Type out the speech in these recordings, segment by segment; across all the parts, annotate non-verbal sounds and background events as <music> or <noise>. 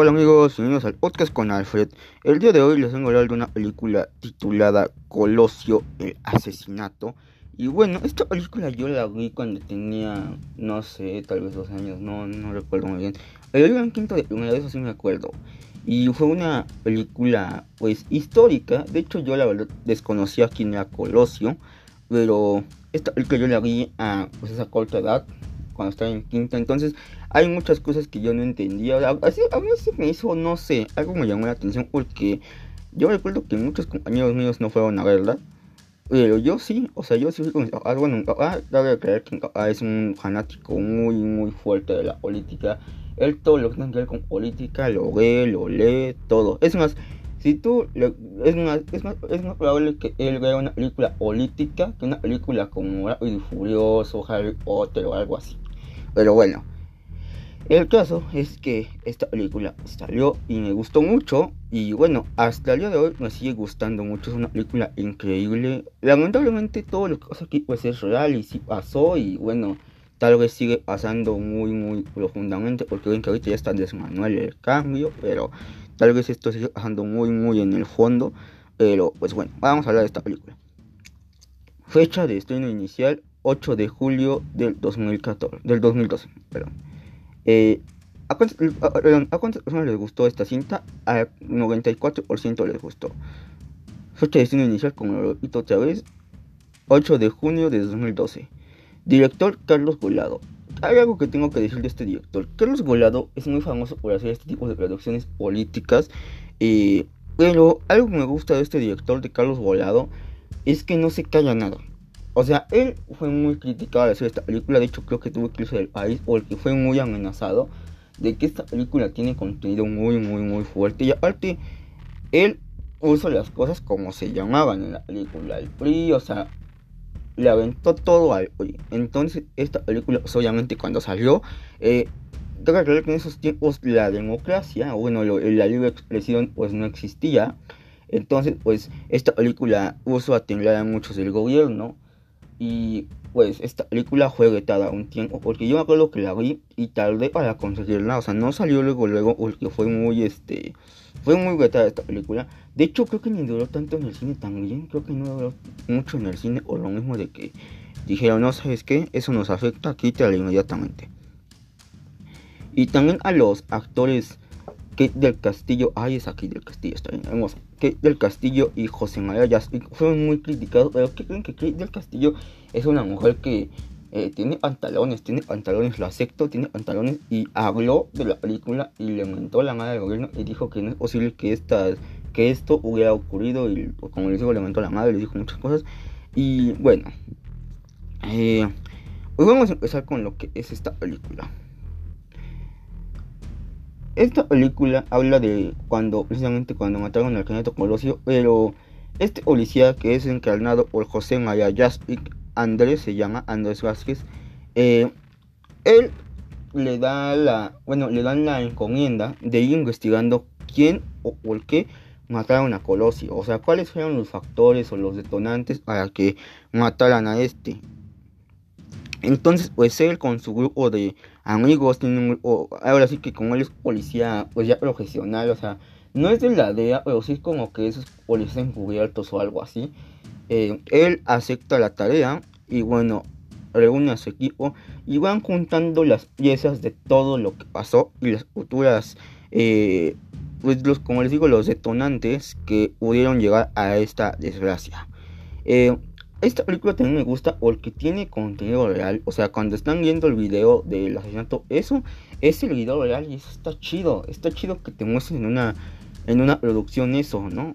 Hola amigos, bienvenidos al podcast con Alfred. El día de hoy les vengo a hablar de una película titulada Colosio, el asesinato. Y bueno, esta película yo la vi cuando tenía, no sé, tal vez dos años, no, no recuerdo muy bien. El en quinto de primera, de eso sí me acuerdo. Y fue una película, pues, histórica. De hecho, yo la verdad desconocía quién era Colosio. Pero esta película yo la vi a pues, esa corta edad, cuando estaba en quinta. Entonces, hay muchas cosas que yo no entendía. Así, a mí sí me hizo, no sé, algo me llamó la atención porque yo recuerdo que muchos compañeros míos no fueron a verla. Pero yo sí, o sea, yo sí fui con ah, Bueno, mi papá, debe creer que es un fanático muy, muy fuerte de la política. Él todo lo que tiene que ver con política lo ve, lo lee, todo. Es más, si tú, es más, es más, es más probable que él vea una película política que una película como Rápido Furioso, Harry Potter o algo así. Pero bueno, el caso es que esta película salió y me gustó mucho. Y bueno, hasta el día de hoy me sigue gustando mucho. Es una película increíble. Lamentablemente todo lo que pasa aquí pues es real y sí pasó. Y bueno, tal vez sigue pasando muy muy profundamente. Porque ven que ahorita ya está desmanuel el cambio. Pero tal vez esto sigue pasando muy muy en el fondo. Pero pues bueno, vamos a hablar de esta película. Fecha de estreno inicial 8 de julio del 2014, del 2012, perdón. Eh, ¿a, cuántas, personas les gustó esta cinta? A 94% les gustó. Fecha de destino inicial, como lo repito otra vez, 8 de junio de 2012. Director Carlos Golado. Hay algo que tengo que decir de este director. Carlos Golado es muy famoso por hacer este tipo de producciones políticas. Eh, pero algo que me gusta de este director de Carlos Golado es que no se calla nada. O sea, él fue muy criticado al hacer esta película. De hecho, creo que tuvo que irse del país porque fue muy amenazado de que esta película tiene contenido muy, muy, muy fuerte. Y aparte, él puso las cosas como se llamaban en la película. El PRI, o sea, le aventó todo al PRI. Entonces, esta película, pues, obviamente, cuando salió, eh, que que en esos tiempos la democracia, bueno, la libre expresión, pues no existía. Entonces, pues, esta película puso a temblar a muchos del gobierno. Y pues esta película fue vetada un tiempo porque yo me acuerdo que la vi y tardé para conseguirla, o sea, no salió luego luego porque fue muy este fue muy vetada esta película. De hecho, creo que ni duró tanto en el cine también, creo que no duró mucho en el cine o lo mismo de que dijeron, "No sabes qué, eso nos afecta, quítala inmediatamente." Y también a los actores Kate del Castillo, ay, es aquí del Castillo, está bien, hermoso. Kate del Castillo y José María Jaspic fueron muy criticados, pero ¿qué creen que Kate del Castillo es una mujer que eh, tiene pantalones, tiene pantalones, lo acepto, tiene pantalones y habló de la película y le mentó la madre del gobierno y dijo que no es posible que, esta, que esto hubiera ocurrido y como les digo, le mentó la madre, le dijo muchas cosas y bueno, eh, pues vamos a empezar con lo que es esta película. Esta película habla de cuando, precisamente cuando mataron al candidato Colosio, pero este policía que es encarnado por José María Jaspic, Andrés se llama, Andrés Vázquez, eh, él le da la, bueno, le dan la encomienda de ir investigando quién o por qué mataron a Colosio, o sea, cuáles fueron los factores o los detonantes para que mataran a este. Entonces, pues él con su grupo de amigos tiene un grupo, ahora sí que como él es policía, pues ya profesional, o sea, no es de la DEA, pero sí es como que esos policías encubiertos o algo así. Eh, él acepta la tarea y bueno, reúne a su equipo y van juntando las piezas de todo lo que pasó y las futuras, eh, pues los, como les digo, los detonantes que pudieron llegar a esta desgracia. Eh, esta película también me gusta porque tiene contenido real. O sea, cuando están viendo el video del asesinato, eso es el video real y eso está chido. Está chido que te muestren en una, en una producción eso, ¿no?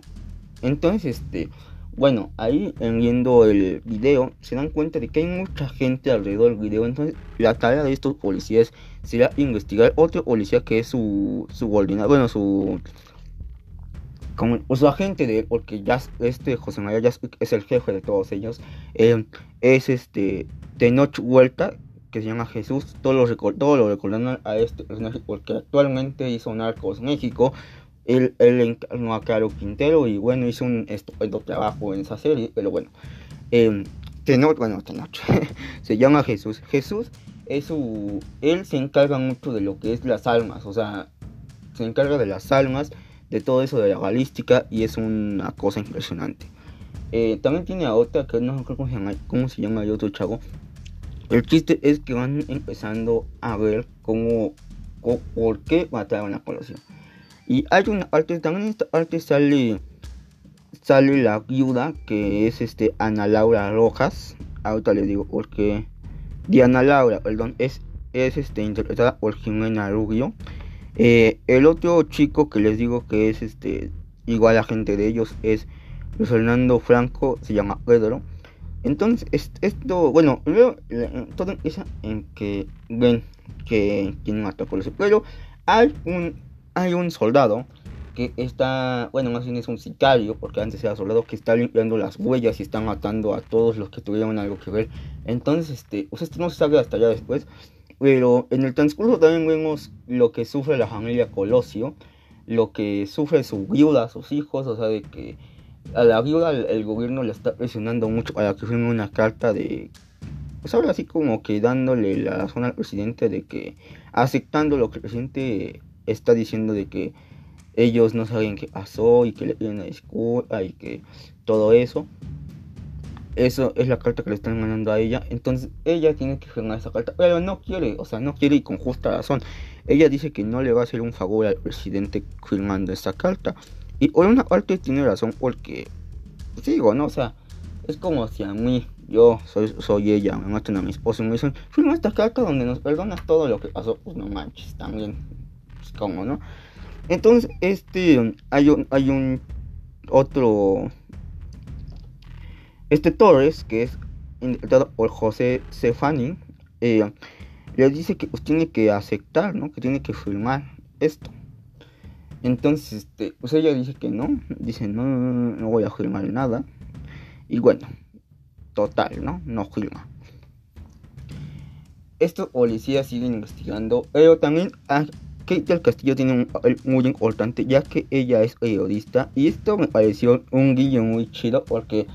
Entonces, este, bueno, ahí viendo el video se dan cuenta de que hay mucha gente alrededor del video. Entonces, la tarea de estos policías será investigar otro policía que es su subordinado, bueno, su como pues, su agente de porque ya este José María ya es el jefe de todos ellos eh, es este Tenoch Vuelta que se llama Jesús todos lo, todo lo recordan a este personaje porque actualmente hizo Narcos México él, él encarnó a Caro Quintero y bueno hizo un estupendo trabajo en esa serie pero bueno eh, Tenoch bueno Tenoch <laughs> se llama Jesús. Jesús es su él se encarga mucho de lo que es las almas o sea se encarga de las almas, de todo eso de la balística y es una cosa impresionante. Eh, también tiene a otra que no sé cómo se llama, cómo se llama el otro chavo. El chiste es que van empezando a ver cómo, por qué mataron a Colosio. Y hay una parte, también en esta parte sale, sale la viuda que es este Ana Laura Rojas. Ahorita le digo porque Diana Laura, perdón, es, es este, interpretada por Jimena Rubio. Eh, el otro chico que les digo que es este igual a gente de ellos es Luis Fernando Franco se llama Pedro. Entonces, esto, bueno, luego todo empieza en que ven que quien mató a Colosio. Pero hay un, hay un soldado que está, bueno, más bien es un sicario, porque antes era soldado, que está limpiando las huellas y está matando a todos los que tuvieron algo que ver. Entonces, este, pues esto no se sabe hasta allá después. Pero en el transcurso también vemos lo que sufre la familia Colosio, lo que sufre su viuda, sus hijos, o sea, de que a la viuda el, gobierno le está presionando mucho para que firme una carta de pues ahora así como que dándole la razón al presidente de que aceptando lo que el presidente está diciendo de que ellos no saben qué pasó y que le piden una disculpa y que todo eso eso es la carta que le están mandando a ella entonces ella tiene que firmar esa carta pero no quiere o sea no quiere y con justa razón ella dice que no le va a hacer un favor al presidente firmando esa carta y por una parte tiene razón porque, pues digo, ¿no? O sea, es como si a mí, yo soy, soy ella, me matan a mi esposo y me dicen, firma esta carta donde nos perdonas todo lo que pasó. Pues no manches, también, pues como, ¿no? Entonces, este, hay un, hay un otro, este Torres, que es interpretado por José Cefani, eh, le dice que pues tiene que aceptar, ¿no? Que tiene que firmar esto. Entonces, este, pues ella dice que no, dice no, no voy a firmar nada. Y bueno, total, ¿no? No firma. Estos policías siguen investigando, pero también a Kate del Castillo tiene un papel muy importante, ya que ella es periodista. Y esto me pareció un guiño muy chido, porque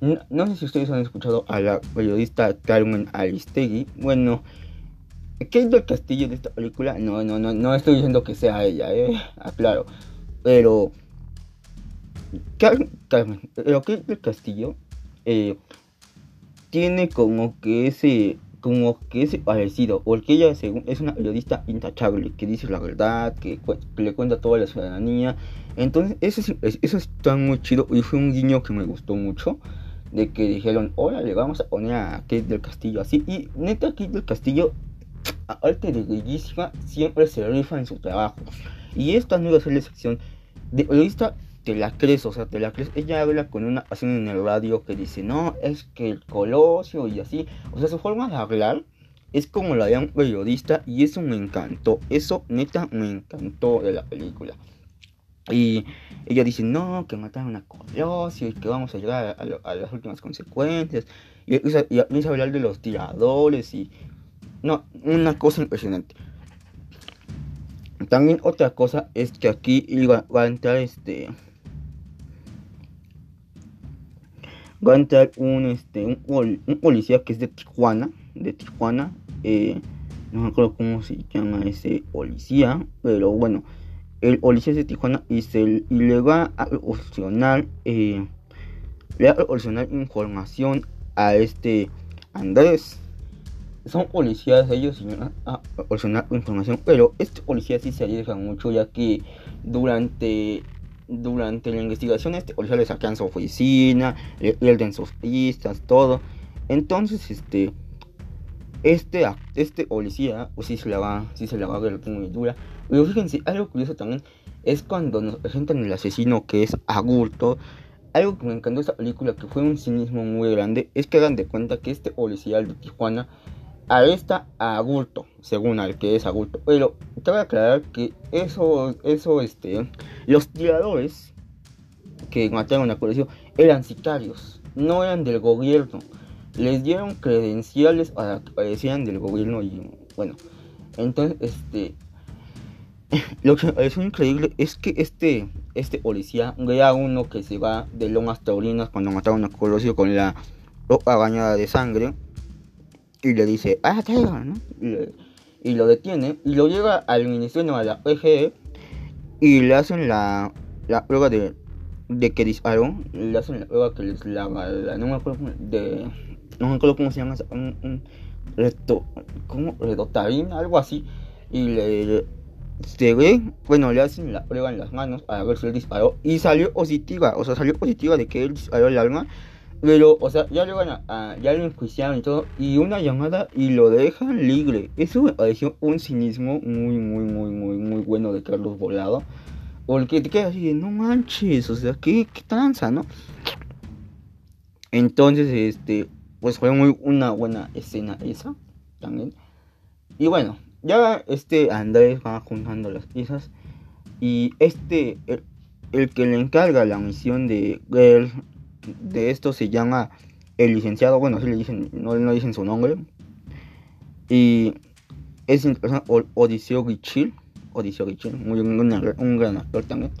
no, sé si ustedes han escuchado a la periodista Carmen Aristegui. Bueno, Kate del Castillo de esta película, no, no, no, no estoy diciendo que sea ella, eh, aclaro. Pero. Carmen, pero Kate del Castillo eh, tiene como que ese. Como que ese parecido, porque ella es una periodista intachable, que dice la verdad, que, le cuenta toda la ciudadanía. Entonces, eso, eso está muy chido y fue un guiño que me gustó mucho de que dijeron, órale, vamos a poner a Kate del Castillo así. Y neta, Kate del Castillo arte de bellísima siempre se rifa en su trabajo. Y esta no iba a ser la sección de periodista te la crees, o sea, te la crees. Ella habla con una en el radio que dice, no, es que el colosio y así. O sea, su forma de hablar es como la de un periodista y eso me encantó. Eso neta me encantó de la película. Y ella dice, no, que mataron a Colosio y que vamos a llegar a, las últimas consecuencias. Y, y, y, a hablar de los tiradores y no, una cosa impresionante. También otra cosa es que aquí iba, va a entrar este. Va a entrar un este un, policía que es de Tijuana. De Tijuana. Eh, no me acuerdo cómo se llama ese policía. Pero bueno. El policía es de Tijuana y, se, y le va a proporcionar. Eh, le va a proporcionar información a este Andrés son policías ellos y a proporcionar información, pero este policía sí se arriesga mucho ya que durante durante la investigación este policía le sacan su oficina, le pierden sus pistas, todo. Entonces, este este este policía pues sí se la va sí se la va a ver muy dura. Pero fíjense, algo curioso también es cuando nos presentan el asesino que es Agurto. Algo que me encantó esta película, que fue un cinismo muy grande, es que hagan de cuenta que este policía de Tijuana arresta a Agurto, según al que es Agurto. Pero cabe aclarar que eso, eso, este, los tiradores que mataron a Colosio eran sicarios, no eran del gobierno. Les dieron credenciales para que parecieran del gobierno y bueno, entonces este <laughs> lo que pareció increíble es que este este policía era uno que se va de Lomas Taurinas cuando mataron a Colosio con la ropa bañada de sangre y le dice, ah, ¿no? Y, lo detiene y lo lleva al ministerio, a la PGE, y le hacen la, la prueba de, de que disparó, le hacen la prueba que les la, no me acuerdo de no me acuerdo cómo se llama, un, un reto, algo así, y le, se ve, bueno, le hacen la prueba en las manos a ver si él disparó y salió positiva, o sea, salió positiva de que él disparó el arma, pero, o sea, ya lo van a, ya lo enjuiciaron y todo, y una llamada y lo dejan libre. Eso me pareció un cinismo muy, muy, muy, muy, muy bueno de Carlos Volado, porque te quedas así de, no manches, o sea, qué, qué tranza, ¿no? Entonces, este, pues fue muy una buena escena esa también. Y bueno, ya este Andrés va juntando las piezas y este el, que le encarga la misión de de esto se llama el licenciado, bueno, si le dicen, no, no dicen su nombre. Y es Odiseo Gichil, Odiseo Gichil, muy un, un, gran actor también.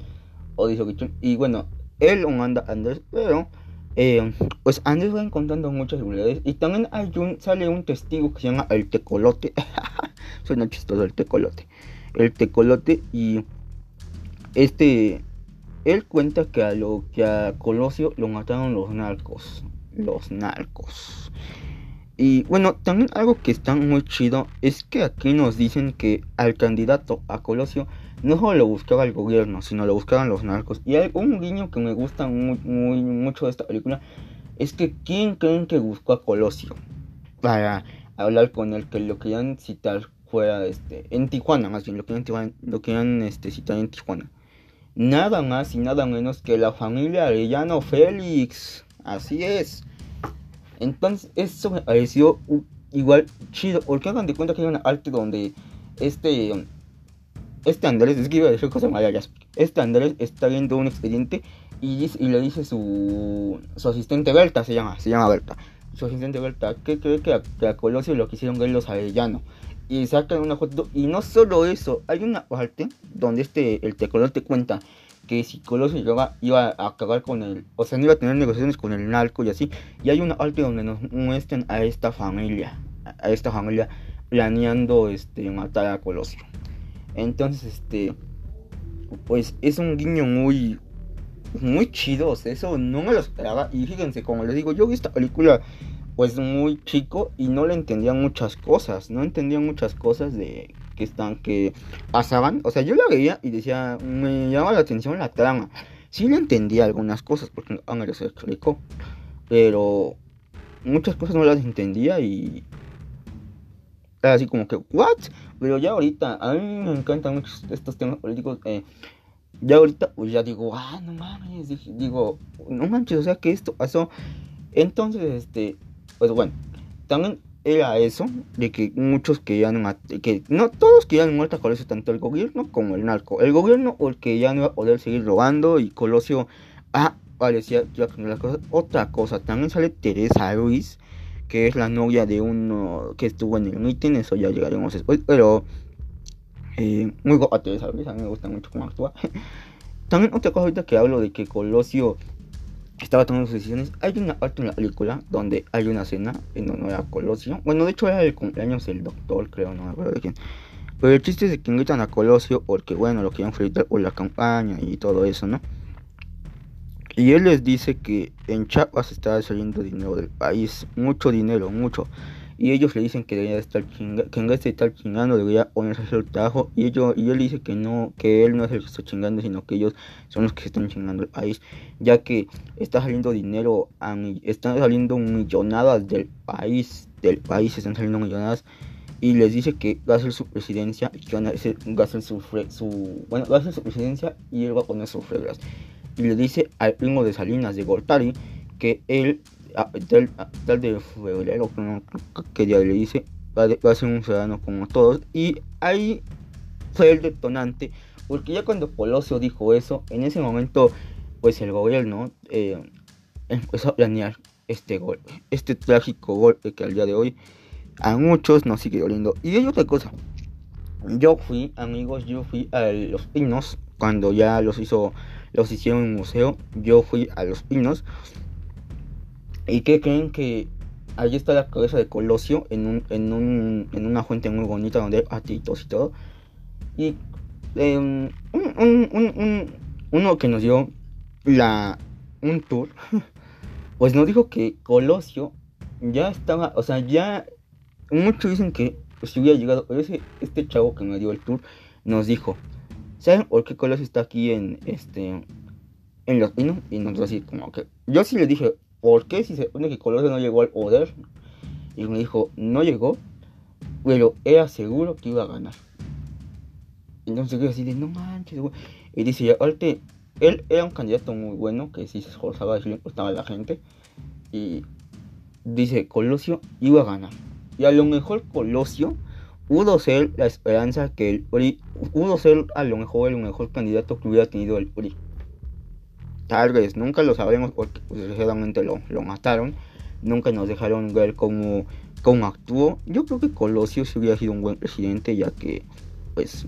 Odiseo Gichil. Y bueno, él manda Andrés, pero eh, pues Andrés va encontrando muchas seguridades. Y también hay un, sale un testigo que se llama el Tecolote. <laughs> Suena chistoso el Tecolote. El Tecolote y este él cuenta que a lo que a Colosio lo mataron los narcos. Los narcos. Y bueno, también algo que está muy chido es que aquí nos dicen que al candidato a Colosio no solo lo buscaba el gobierno, sino lo buscaban los narcos. Y hay un guiño que me gusta muy, muy mucho de esta película es que ¿quién creen que buscó a Colosio? Para hablar con él, que lo querían citar fuera este, en Tijuana, más bien, lo querían, lo querían este, citar en Tijuana. Nada más y nada menos que la familia Arellano Félix. Así es. Entonces, eso me pareció igual chido. Porque hagan de cuenta que hay una arte donde este este Andrés, es que iba a decir cosas malas. Este Andrés está viendo un expediente y, le dice su, su asistente Berta, se llama, se llama Berta. Su asistente Berta, que cree que a, Colosio lo quisieron ver los Arellano. Y sacan una foto. Y no solo eso, hay una parte donde este, el tecolor te cuenta que si Colosio iba, iba a acabar con él, o sea, no iba a tener negociaciones con el narco y así. Y hay una parte donde nos muestran a esta familia, a esta familia planeando este, matar a Colosio. Entonces, este, pues es un guiño muy, muy chido. eso no me lo esperaba. Y fíjense, como les digo, yo vi esta película pues muy chico y no le entendía muchas cosas. No entendía muchas cosas de que están, que pasaban. O sea, yo la veía y decía, me llamaba la atención la trama. Sí le entendía algunas cosas porque me se explicó. Pero muchas cosas no las entendía y así como que, ¿what? Pero ya ahorita, a mí me encantan mucho estos temas políticos. Eh, ya ahorita, pues ya digo, ah, no mames, digo, no manches, o sea que esto pasó. Entonces, este, pues bueno, también era eso, de que muchos querían, que no todos querían muerta a Colosio, tanto el gobierno como el narco. El gobierno porque ya no iba a poder seguir robando y Colosio, ah, parecía que iba a Otra cosa, también sale Teresa Ruiz que es la novia de uno que estuvo en el meeting, eso ya llegaremos después, pero eh, muy guapa Teresa a mí me gusta mucho cómo actúa. <laughs> También otra cosa ahorita que hablo de que Colosio estaba tomando sus decisiones, hay una parte en la película donde hay una cena en honor a Colosio, bueno de hecho era el cumpleaños del doctor creo, no me acuerdo de quién. Pero el chiste es que invitan a Colosio porque bueno, lo querían felicitar por la campaña y todo eso, ¿no? Y él les dice que en Chiapas está saliendo dinero del país, mucho dinero, mucho. Y ellos le dicen que debería estar chingando, que en vez de estar chingando debería ponerse a hacer el trabajo. Y, ellos, y él dice que no, que él no es el que está chingando, sino que ellos son los que están chingando el país. Ya que está saliendo dinero, a, están saliendo millonadas del país, del país están saliendo millonadas. Y les dice que va a ser su presidencia, que va a ser su, su, bueno, va a ser su presidencia y él va a poner sus reglas y le dice al primo de Salinas de Gortari que él, tal, de febrero, que ya le dice, va, a ser un ciudadano como todos. Y ahí fue el detonante, porque ya cuando Colosio dijo eso, en ese momento, pues el gobierno eh, empezó a planear este golpe, este trágico golpe que al día de hoy a muchos nos sigue doliendo. Y hay otra cosa. Yo fui, amigos, yo fui a los pinos cuando ya los hizo los hicieron en un museo. Yo fui a Los Pinos. ¿Y qué creen que ahí está la cabeza de Colosio en, un, en, un, en una fuente muy bonita donde hay atitos y todo? Y eh, un, un, un, uno que nos dio la, un tour, <laughs> pues nos dijo que Colosio ya estaba, o sea, ya muchos dicen que si hubiera llegado, este chavo que me dio el tour nos dijo, ¿saben por qué Colosio está aquí en este en los pinos? Y nos así como que yo sí le dije, ¿por qué si se supone que Colosio no llegó al poder? Y me dijo, no llegó, pero era seguro que iba a ganar. Entonces yo así de, no manches, güey. Y dice, aparte, él era un candidato muy bueno, que sí se esforzaba, y le gustaba a la gente. Y dice, Colosio iba a ganar. Y a lo mejor Colosio pudo ser la esperanza que el PRI, pudo ser a lo mejor el mejor candidato que hubiera tenido el PRI. Tal vez, nunca lo sabremos porque pues, desgraciadamente lo, lo mataron. Nunca nos dejaron ver cómo, cómo actuó. Yo creo que Colosio se hubiera sido un buen presidente, ya que, pues,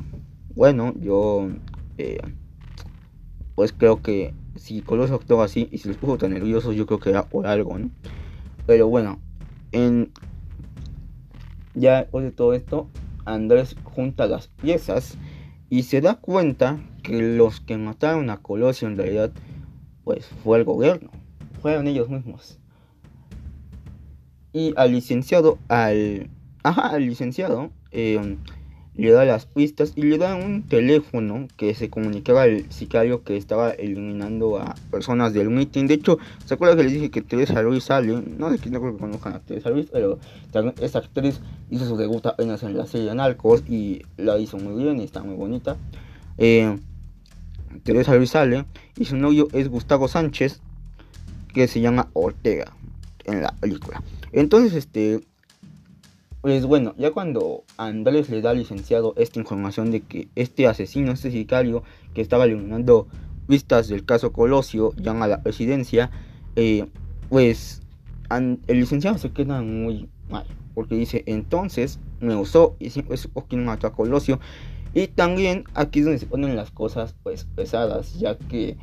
bueno, yo, eh, pues creo que si Colosio actuó así y se les puso tan nerviosos, yo creo que era por algo, ¿no? Pero bueno, en ya después de todo esto, Andrés junta las piezas y se da cuenta que los que mataron a Colosio en realidad pues fue el gobierno, fueron ellos mismos. Y al licenciado, al, ajá, al licenciado, eh, le da las pistas y le da un teléfono que se comunicaba al sicario que estaba eliminando a personas del meeting. De hecho, ¿se acuerda que les dije que Teresa Ruiz sale? No sé quién no creo que conozcan a Teresa Ruiz, pero esta actriz hizo su debut apenas en la serie Narcos y la hizo muy bien y está muy bonita. Eh, Teresa Ruiz sale y su novio es Gustavo Sánchez, que se llama Ortega en la película. Entonces, este, pues bueno, ya cuando Andrés le da al licenciado esta información de que este asesino, este sicario que estaba eliminando vistas del caso Colosio, llama a la presidencia, eh, pues el licenciado se queda muy mal, porque dice, entonces me usó y siempre supo mató a Colosio. Y también aquí es donde se ponen las cosas pues pesadas, ya que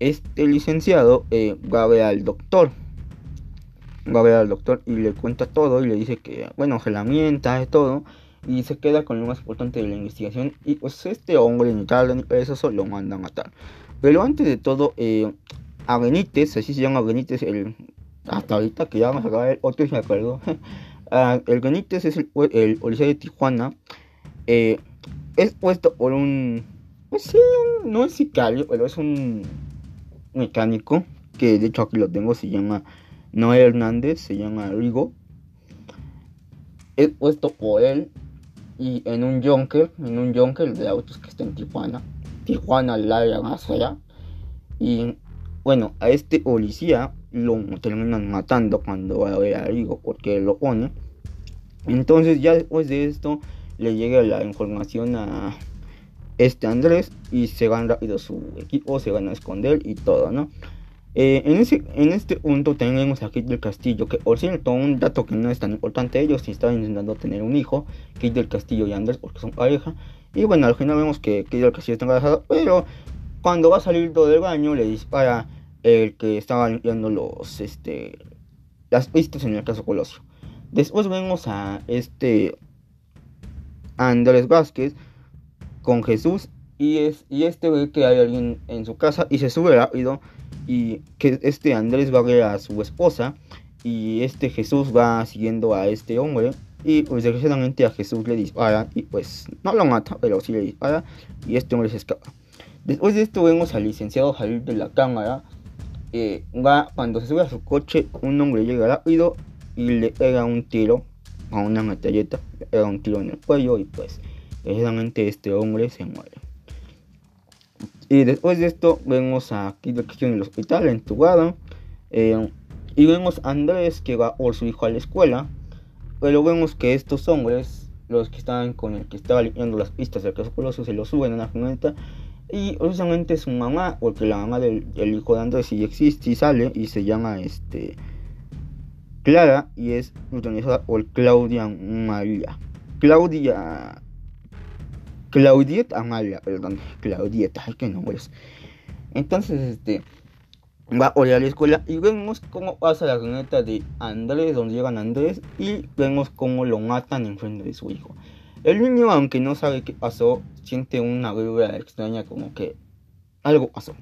este licenciado eh, va a ver al doctor va a ver al doctor y le cuenta todo y le dice que, bueno, se lamenta de todo y se queda con lo más importante de la investigación y pues este hombre ni tal ni lo manda a matar. Pero antes de todo, eh, a Benítez, así se llama Benítez, el, hasta ahorita que ya vamos a acabar, otro me acuerdo, uh, <laughs> el Benítez es el, el, policía de Tijuana, eh, es puesto por un, pues sí, no es sicario, pero es un mecánico, que de hecho aquí lo tengo, se llama Noé Hernández, se llama Rigo. Es puesto por él y en un Junker, en un Junker de autos que está en Tijuana. Tijuana, la más allá. Y bueno, a este policía lo terminan matando cuando va a ver Rigo porque lo pone. Entonces ya después de esto le llega la información a este Andrés y se van rápido su equipo, se van a esconder y todo, ¿no? Eh, en, este punto tenemos a Kate del Castillo, que por cierto, un dato que no es tan importante, ellos sí estaban intentando tener un hijo, Kate del Castillo y Anders, porque son pareja. Y bueno, al final vemos que Kate del Castillo está embarazada, pero cuando va a salir todo el baño le dispara el que estaba limpiando los, este, las pistas en el caso Colosio. Después vemos a este Andrés Vázquez con Jesús y, es, y este ve que hay alguien en su casa y se sube rápido y que este Andrés va a ver a su esposa y este Jesús va siguiendo a este hombre y pues desgraciadamente a Jesús le dispara y pues no lo mata pero sí le dispara y este hombre se escapa. Después de esto vemos al licenciado salir de la cámara. Eh, va, cuando se sube a su coche un hombre llega rápido y le pega un tiro a una metalleta, le pega un tiro en el cuello y pues desgraciadamente este hombre se muere. Y después de esto vemos a Kid en el hospital, entubado. Eh, y vemos a Andrés que va por su hijo a la escuela. Pero vemos que estos hombres, los que estaban con el que estaba limpiando las pistas del caso Colosio, se lo suben a la camioneta. Y precisamente su mamá, porque la mamá del, hijo de Andrés sí existe y sale y se llama este Clara y es protagonizada por Claudia María. Claudia Claudieta Amalia, perdón, Claudieta, ay, qué nombres. Entonces, este, va a la escuela y vemos cómo pasa la camioneta de Andrés, donde llegan Andrés, y vemos cómo lo matan en frente de su hijo. El niño, aunque no sabe qué pasó, siente una vibra extraña como que algo pasó,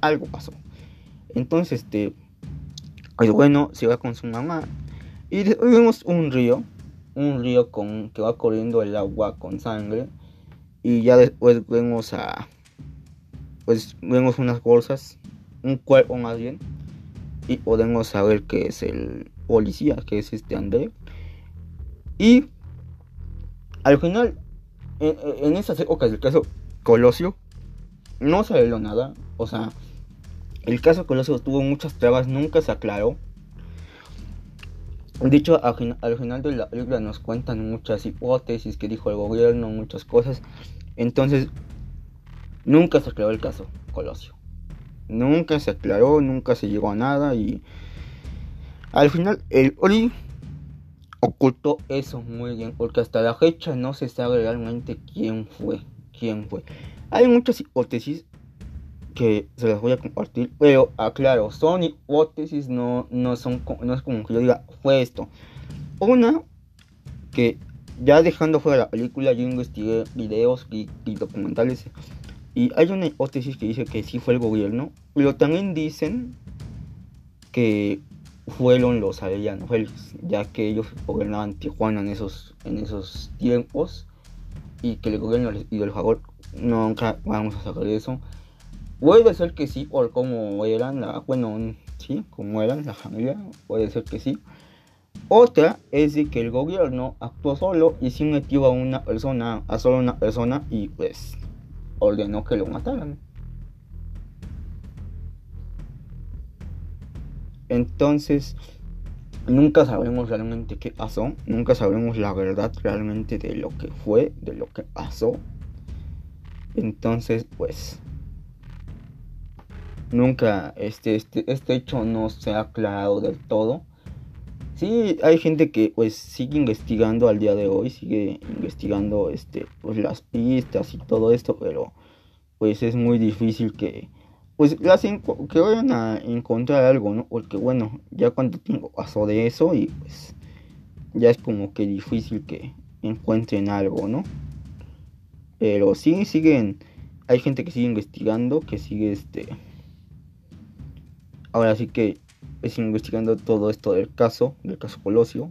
algo pasó. Entonces, este, el bueno se va con su mamá y vemos un río, un río con que va corriendo el agua con sangre y ya después vemos a, pues vemos unas bolsas, un cuerpo más bien y podemos saber que es el policía, que es este André y al final, en, esas épocas del caso Colosio, no se nada. O sea, el caso Colosio tuvo muchas trabas, nunca se aclaró. De hecho, al, final de la película nos cuentan muchas hipótesis que dijo el gobierno, muchas cosas. Entonces, nunca se aclaró el caso Colosio. Nunca se aclaró, nunca se llegó a nada y al final el Ori ocultó eso muy bien, porque hasta la fecha no se sabe realmente quién fue, quién fue. Hay muchas hipótesis que se las voy a compartir, pero aclaro, son hipótesis, no, no, son, no es como que yo diga, fue esto. Una, que ya dejando fuera la película, yo investigué videos y, documentales, y hay una hipótesis que dice que sí fue el gobierno, pero también dicen que fueron los arellanos, ya que ellos gobernaban Tijuana en esos, en esos tiempos y que el gobierno les el favor, nunca vamos a sacar eso. Puede ser que sí, por cómo eran, la, bueno, sí, como eran la familia, puede ser que sí. Otra es de que el gobierno actuó solo y sí metió a una persona, a solo una persona y pues ordenó que lo mataran. Entonces, nunca sabremos realmente qué pasó, nunca sabremos la verdad realmente de lo que fue, de lo que pasó. Entonces, pues, nunca este, este, este hecho no se ha aclarado del todo. Sí, hay gente que pues sigue investigando al día de hoy, sigue investigando este, pues, las pistas y todo esto, pero pues es muy difícil que, pues las que vayan a encontrar algo, ¿no? Porque bueno, ya cuánto tiempo pasó de eso y pues ya es como que difícil que encuentren algo, ¿no? Pero sí siguen, hay gente que sigue investigando, que sigue este... Ahora sí que es investigando todo esto del caso, del caso Colosio.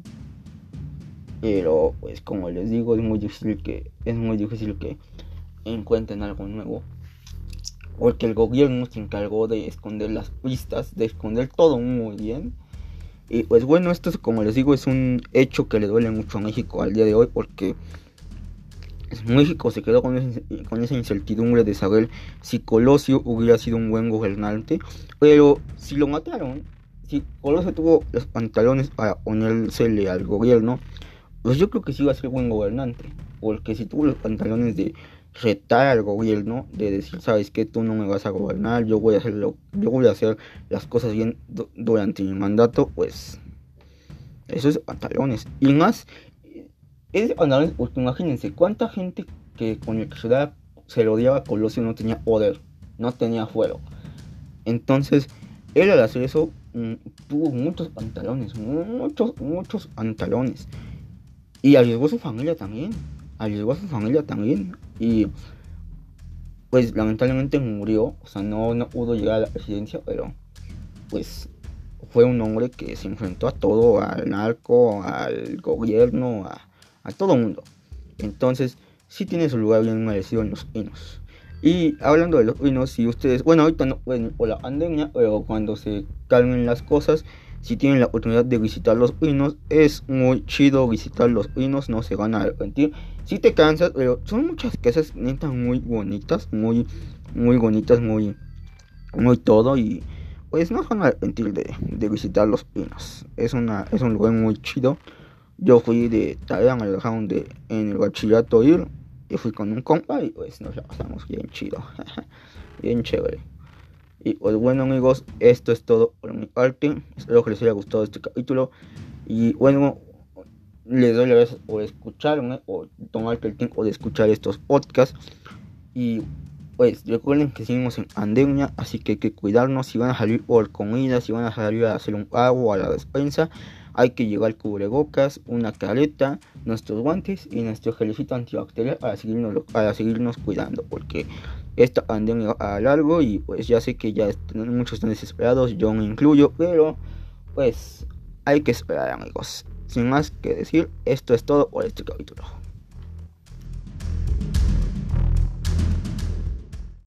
Pero pues como les digo, es muy difícil que es muy difícil que encuentren algo nuevo porque el gobierno se encargó de esconder las pistas, de esconder todo muy bien. Y pues bueno, esto como les digo es un hecho que le duele mucho a México al día de hoy porque México se quedó con, esa incertidumbre de saber si Colosio hubiera sido un buen gobernante, pero si lo mataron, si Colosio tuvo los pantalones para ponérsele al gobierno, pues yo creo que sí iba a ser buen gobernante, porque si tuvo los pantalones de retar al gobierno de decir, sabes que tú no me vas a gobernar, yo voy a hacerlo, yo voy a hacer las cosas bien durante mi mandato, pues eso es pantalones. Y más, es pantalones, porque imagínense cuánta gente que con el que se, se lo odiaba Colosio no tenía poder, no tenía fuego. Entonces, él al hacer eso mm, tuvo muchos pantalones, muchos, muchos pantalones. Y arriesgó a su familia también arriesgó a su familia también y pues lamentablemente murió, o sea, no, no pudo llegar a la presidencia, pero pues fue un hombre que se enfrentó a todo, al narco, al gobierno, a, a todo mundo. Entonces, sí tiene su lugar bien merecido en los pinos. Y hablando de los pinos, si ustedes, bueno, ahorita no ir por la pandemia, pero cuando se calmen las cosas, si tienen la oportunidad de visitar los pinos, es muy chido visitar los pinos, no se van a arrepentir. Si te cansas, pero son muchas casas neta muy bonitas, muy, muy bonitas, muy, muy todo. Y pues no se van a arrepentir de, de visitar los pinos. Es, una, es un lugar muy chido. Yo fui de tarea, me dejaron de, en el bachillerato ir. Y fui con un compa y pues nos la pasamos bien chido. <laughs> bien chévere. Y pues bueno amigos, esto es todo por mi parte. Espero que les haya gustado este capítulo. Y bueno, les doy las gracias por escucharme o tomarte el tiempo de escuchar estos podcasts. Y pues recuerden que seguimos en pandemia, así que hay que cuidarnos. Si van a salir por comida, si van a salir a hacer un pago a la despensa, hay que llevar cubrebocas, una careta, nuestros guantes y nuestro gelecito antibacterial para seguirnos, para seguirnos cuidando, porque esta pandemia a largo y pues ya sé que ya muchos están desesperados, yo me incluyo, pero pues hay que esperar amigos. Sin más que decir, esto es todo por este capítulo.